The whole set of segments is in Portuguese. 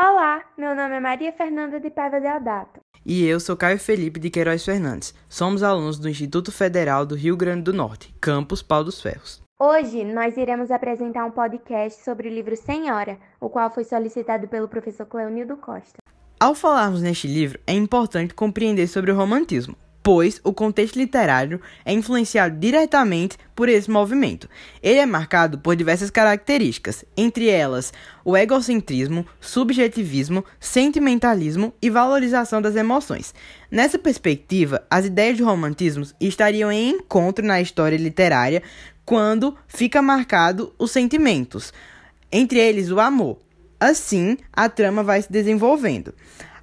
Olá, meu nome é Maria Fernanda de Paiva Deodato. E eu sou Caio Felipe de Queiroz Fernandes. Somos alunos do Instituto Federal do Rio Grande do Norte, campus Pau dos Ferros. Hoje nós iremos apresentar um podcast sobre o livro Senhora, o qual foi solicitado pelo professor Cleonildo Costa. Ao falarmos neste livro, é importante compreender sobre o romantismo, pois o contexto literário é influenciado diretamente por esse movimento. Ele é marcado por diversas características, entre elas o egocentrismo, subjetivismo, sentimentalismo e valorização das emoções. Nessa perspectiva, as ideias de romantismo estariam em encontro na história literária quando fica marcado os sentimentos, entre eles o amor. Assim, a trama vai se desenvolvendo.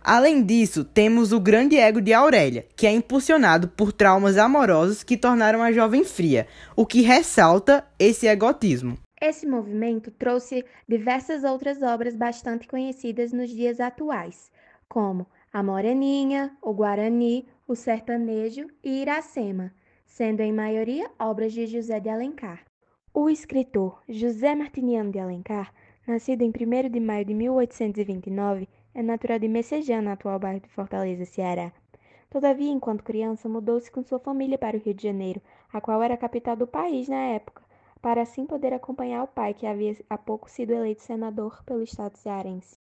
Além disso, temos o grande ego de Aurélia, que é impulsionado por traumas amorosos que tornaram a jovem fria, o que ressalta esse egotismo. Esse movimento trouxe diversas outras obras bastante conhecidas nos dias atuais, como A Moreninha, O Guarani, O Sertanejo e Iracema, sendo em maioria obras de José de Alencar. O escritor José Martiniano de Alencar, nascido em 1 de maio de 1829, é natural de Messejana, atual bairro de Fortaleza, Ceará. Todavia, enquanto criança, mudou-se com sua família para o Rio de Janeiro, a qual era a capital do país na época, para assim poder acompanhar o pai, que havia há pouco sido eleito senador pelo estado cearense.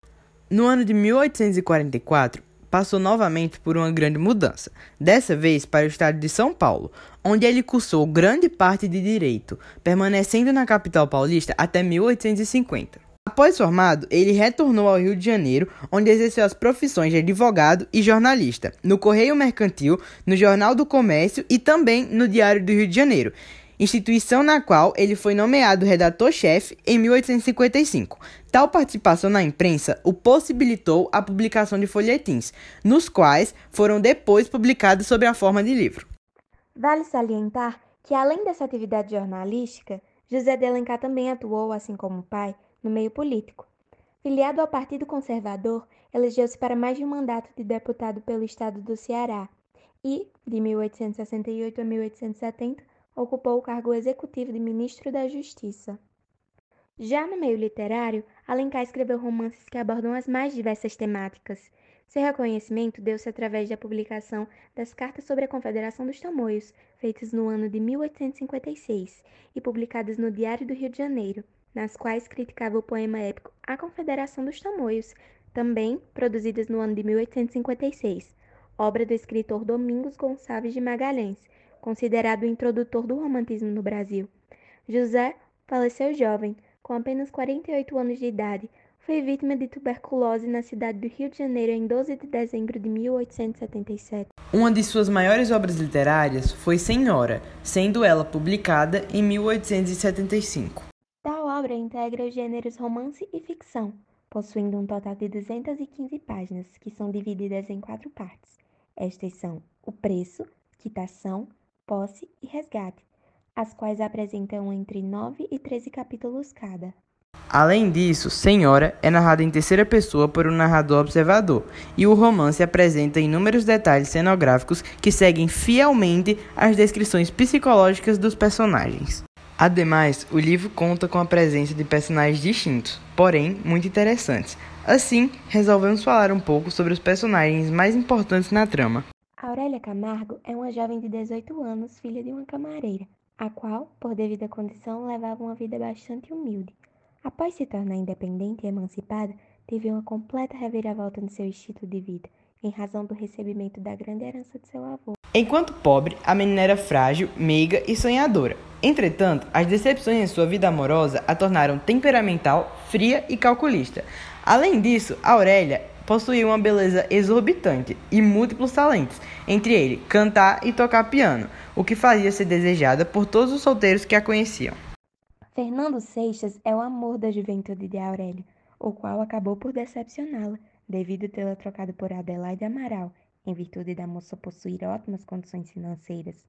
No ano de 1844, passou novamente por uma grande mudança, dessa vez para o estado de São Paulo, onde ele cursou grande parte de direito, permanecendo na capital paulista até 1850. Após formado, ele retornou ao Rio de Janeiro, onde exerceu as profissões de advogado e jornalista, no Correio Mercantil, no Jornal do Comércio e também no Diário do Rio de Janeiro, instituição na qual ele foi nomeado redator-chefe em 1855. Tal participação na imprensa o possibilitou a publicação de folhetins, nos quais foram depois publicados sob a forma de livro. Vale salientar que, além dessa atividade jornalística, José de Alencar também atuou, assim como o pai, no meio político. Filiado ao Partido Conservador, elegeu-se para mais de um mandato de deputado pelo estado do Ceará e, de 1868 a 1870, ocupou o cargo executivo de ministro da Justiça. Já no meio literário, Alencar escreveu romances que abordam as mais diversas temáticas. Seu reconhecimento deu-se através da publicação das Cartas sobre a Confederação dos Tamoios, feitas no ano de 1856 e publicadas no Diário do Rio de Janeiro, nas quais criticava o poema épico A Confederação dos Tamoios, também produzidas no ano de 1856, obra do escritor Domingos Gonçalves de Magalhães, considerado o introdutor do romantismo no Brasil. José faleceu jovem, com apenas 48 anos de idade. Foi vítima de tuberculose na cidade do Rio de Janeiro em 12 de dezembro de 1877. Uma de suas maiores obras literárias foi Senhora, sendo ela publicada em 1875 obra integra os gêneros romance e ficção, possuindo um total de 215 páginas, que são divididas em quatro partes. Estas são o preço, quitação, posse e resgate, as quais apresentam entre 9 e 13 capítulos cada. Além disso, Senhora é narrada em terceira pessoa por um narrador observador, e o romance apresenta inúmeros detalhes cenográficos que seguem fielmente as descrições psicológicas dos personagens. Ademais, o livro conta com a presença de personagens distintos, porém muito interessantes. Assim, resolvemos falar um pouco sobre os personagens mais importantes na trama. Aurélia Camargo é uma jovem de 18 anos, filha de uma camareira, a qual, por devida condição, levava uma vida bastante humilde. Após se tornar independente e emancipada, teve uma completa reviravolta no seu estilo de vida, em razão do recebimento da grande herança de seu avô. Enquanto pobre, a menina era frágil, meiga e sonhadora. Entretanto, as decepções em sua vida amorosa a tornaram temperamental, fria e calculista. Além disso, Aurélia possuía uma beleza exorbitante e múltiplos talentos, entre ele cantar e tocar piano, o que fazia ser desejada por todos os solteiros que a conheciam. Fernando Seixas é o amor da juventude de Aurélia, o qual acabou por decepcioná-la, devido tê-la trocado por Adelaide Amaral, em virtude da moça possuir ótimas condições financeiras,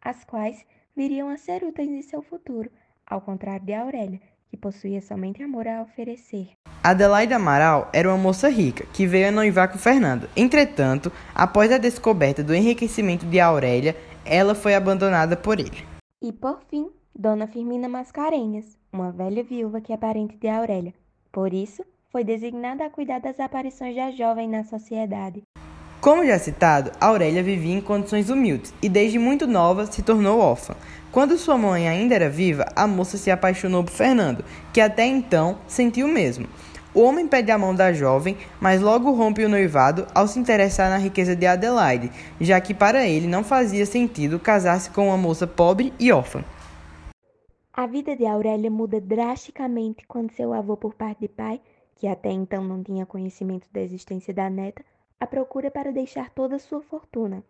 as quais viriam a ser úteis em seu futuro, ao contrário de Aurélia, que possuía somente amor a oferecer. Adelaide Amaral era uma moça rica que veio a noivar com Fernando. Entretanto, após a descoberta do enriquecimento de Aurélia, ela foi abandonada por ele. E por fim, Dona Firmina Mascarenhas, uma velha viúva que é parente de Aurélia. Por isso, foi designada a cuidar das aparições da jovem na sociedade. Como já citado, Aurélia vivia em condições humildes e desde muito nova se tornou órfã. Quando sua mãe ainda era viva, a moça se apaixonou por Fernando, que até então sentiu o mesmo. O homem pede a mão da jovem, mas logo rompe o noivado ao se interessar na riqueza de Adelaide, já que para ele não fazia sentido casar-se com uma moça pobre e órfã. A vida de Aurélia muda drasticamente quando seu avô, por parte de pai, que até então não tinha conhecimento da existência da neta, a procura para deixar toda sua fortuna.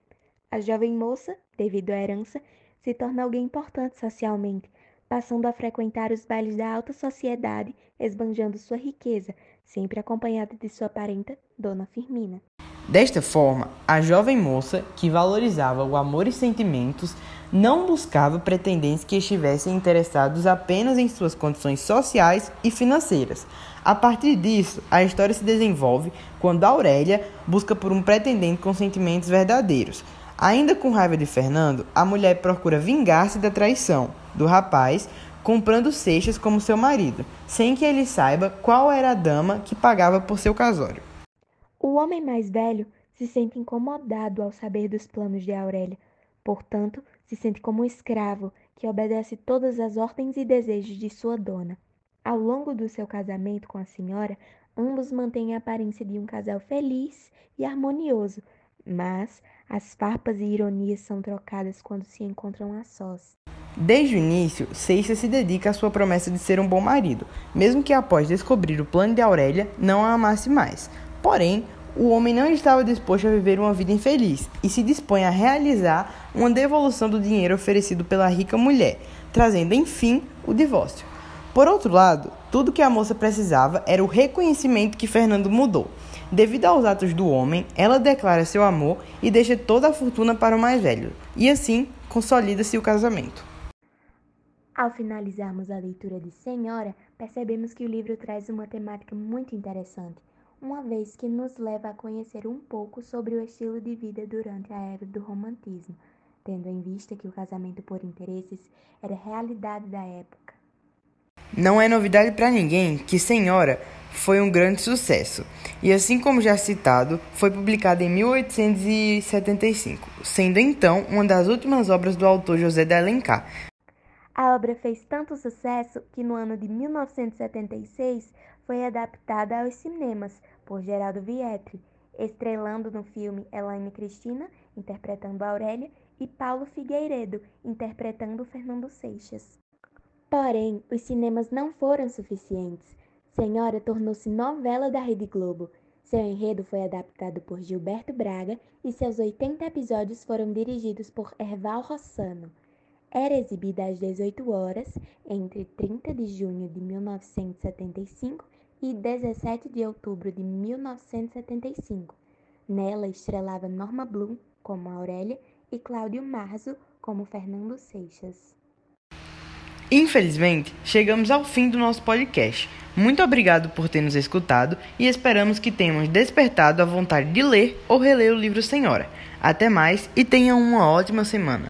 A jovem moça, devido à herança, se torna alguém importante socialmente, passando a frequentar os bailes da alta sociedade, esbanjando sua riqueza, sempre acompanhada de sua parenta, Dona Firmina. Desta forma, a jovem moça, que valorizava o amor e sentimentos, não buscava pretendentes que estivessem interessados apenas em suas condições sociais e financeiras. A partir disso, a história se desenvolve quando Aurélia busca por um pretendente com sentimentos verdadeiros. Ainda com raiva de Fernando, a mulher procura vingar-se da traição do rapaz, comprando Seixas como seu marido, sem que ele saiba qual era a dama que pagava por seu casório. O homem mais velho se sente incomodado ao saber dos planos de Aurélia, portanto, se sente como um escravo que obedece todas as ordens e desejos de sua dona. Ao longo do seu casamento com a senhora, ambos mantêm a aparência de um casal feliz e harmonioso, mas as farpas e ironias são trocadas quando se encontram a sós. Desde o início, Seixas se dedica à sua promessa de ser um bom marido, mesmo que após descobrir o plano de Aurélia não a amasse mais. Porém, o homem não estava disposto a viver uma vida infeliz e se dispõe a realizar uma devolução do dinheiro oferecido pela rica mulher, trazendo enfim o divórcio. Por outro lado, tudo que a moça precisava era o reconhecimento que Fernando mudou. Devido aos atos do homem, ela declara seu amor e deixa toda a fortuna para o mais velho, e assim consolida-se o casamento. Ao finalizarmos a leitura de Senhora, percebemos que o livro traz uma temática muito interessante, uma vez que nos leva a conhecer um pouco sobre o estilo de vida durante a era do romantismo, tendo em vista que o casamento por interesses era realidade da época. Não é novidade para ninguém que Senhora foi um grande sucesso, e assim como já citado, foi publicada em 1875, sendo então uma das últimas obras do autor José de Alencar. A obra fez tanto sucesso que no ano de 1976 foi adaptada aos cinemas por Geraldo Vietri, estrelando no filme Elaine Cristina, interpretando Aurélia, e Paulo Figueiredo, interpretando Fernando Seixas. Porém, os cinemas não foram suficientes. Senhora tornou-se novela da Rede Globo. Seu enredo foi adaptado por Gilberto Braga e seus 80 episódios foram dirigidos por Erval Rossano. Era exibida às 18 horas entre 30 de junho de 1975 e 17 de outubro de 1975. Nela estrelava Norma Bloom como Aurélia e Cláudio Marzo como Fernando Seixas. Infelizmente, chegamos ao fim do nosso podcast. Muito obrigado por ter nos escutado e esperamos que tenhamos despertado a vontade de ler ou reler o livro Senhora. Até mais e tenham uma ótima semana.